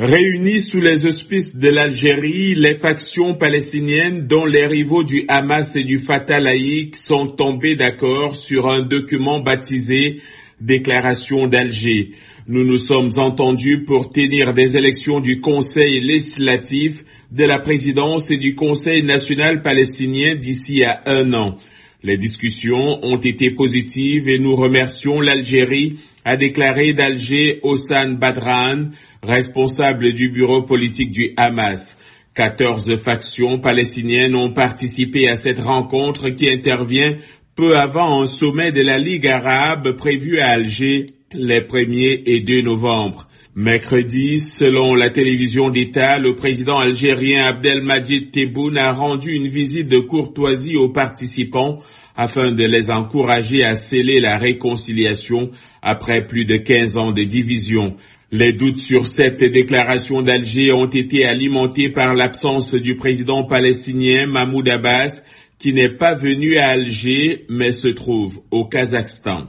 Réunis sous les auspices de l'Algérie, les factions palestiniennes dont les rivaux du Hamas et du Fatah laïque sont tombés d'accord sur un document baptisé Déclaration d'Alger. Nous nous sommes entendus pour tenir des élections du Conseil législatif, de la présidence et du Conseil national palestinien d'ici à un an. Les discussions ont été positives et nous remercions l'Algérie, a déclaré d'Alger Hossan Badran, responsable du bureau politique du Hamas. 14 factions palestiniennes ont participé à cette rencontre qui intervient peu avant un sommet de la Ligue arabe prévu à Alger les 1er et 2 novembre. Mercredi, selon la télévision d'État, le président algérien Abdelmadjid Tebboune a rendu une visite de courtoisie aux participants afin de les encourager à sceller la réconciliation après plus de 15 ans de division. Les doutes sur cette déclaration d'Alger ont été alimentés par l'absence du président palestinien Mahmoud Abbas qui n'est pas venu à Alger mais se trouve au Kazakhstan.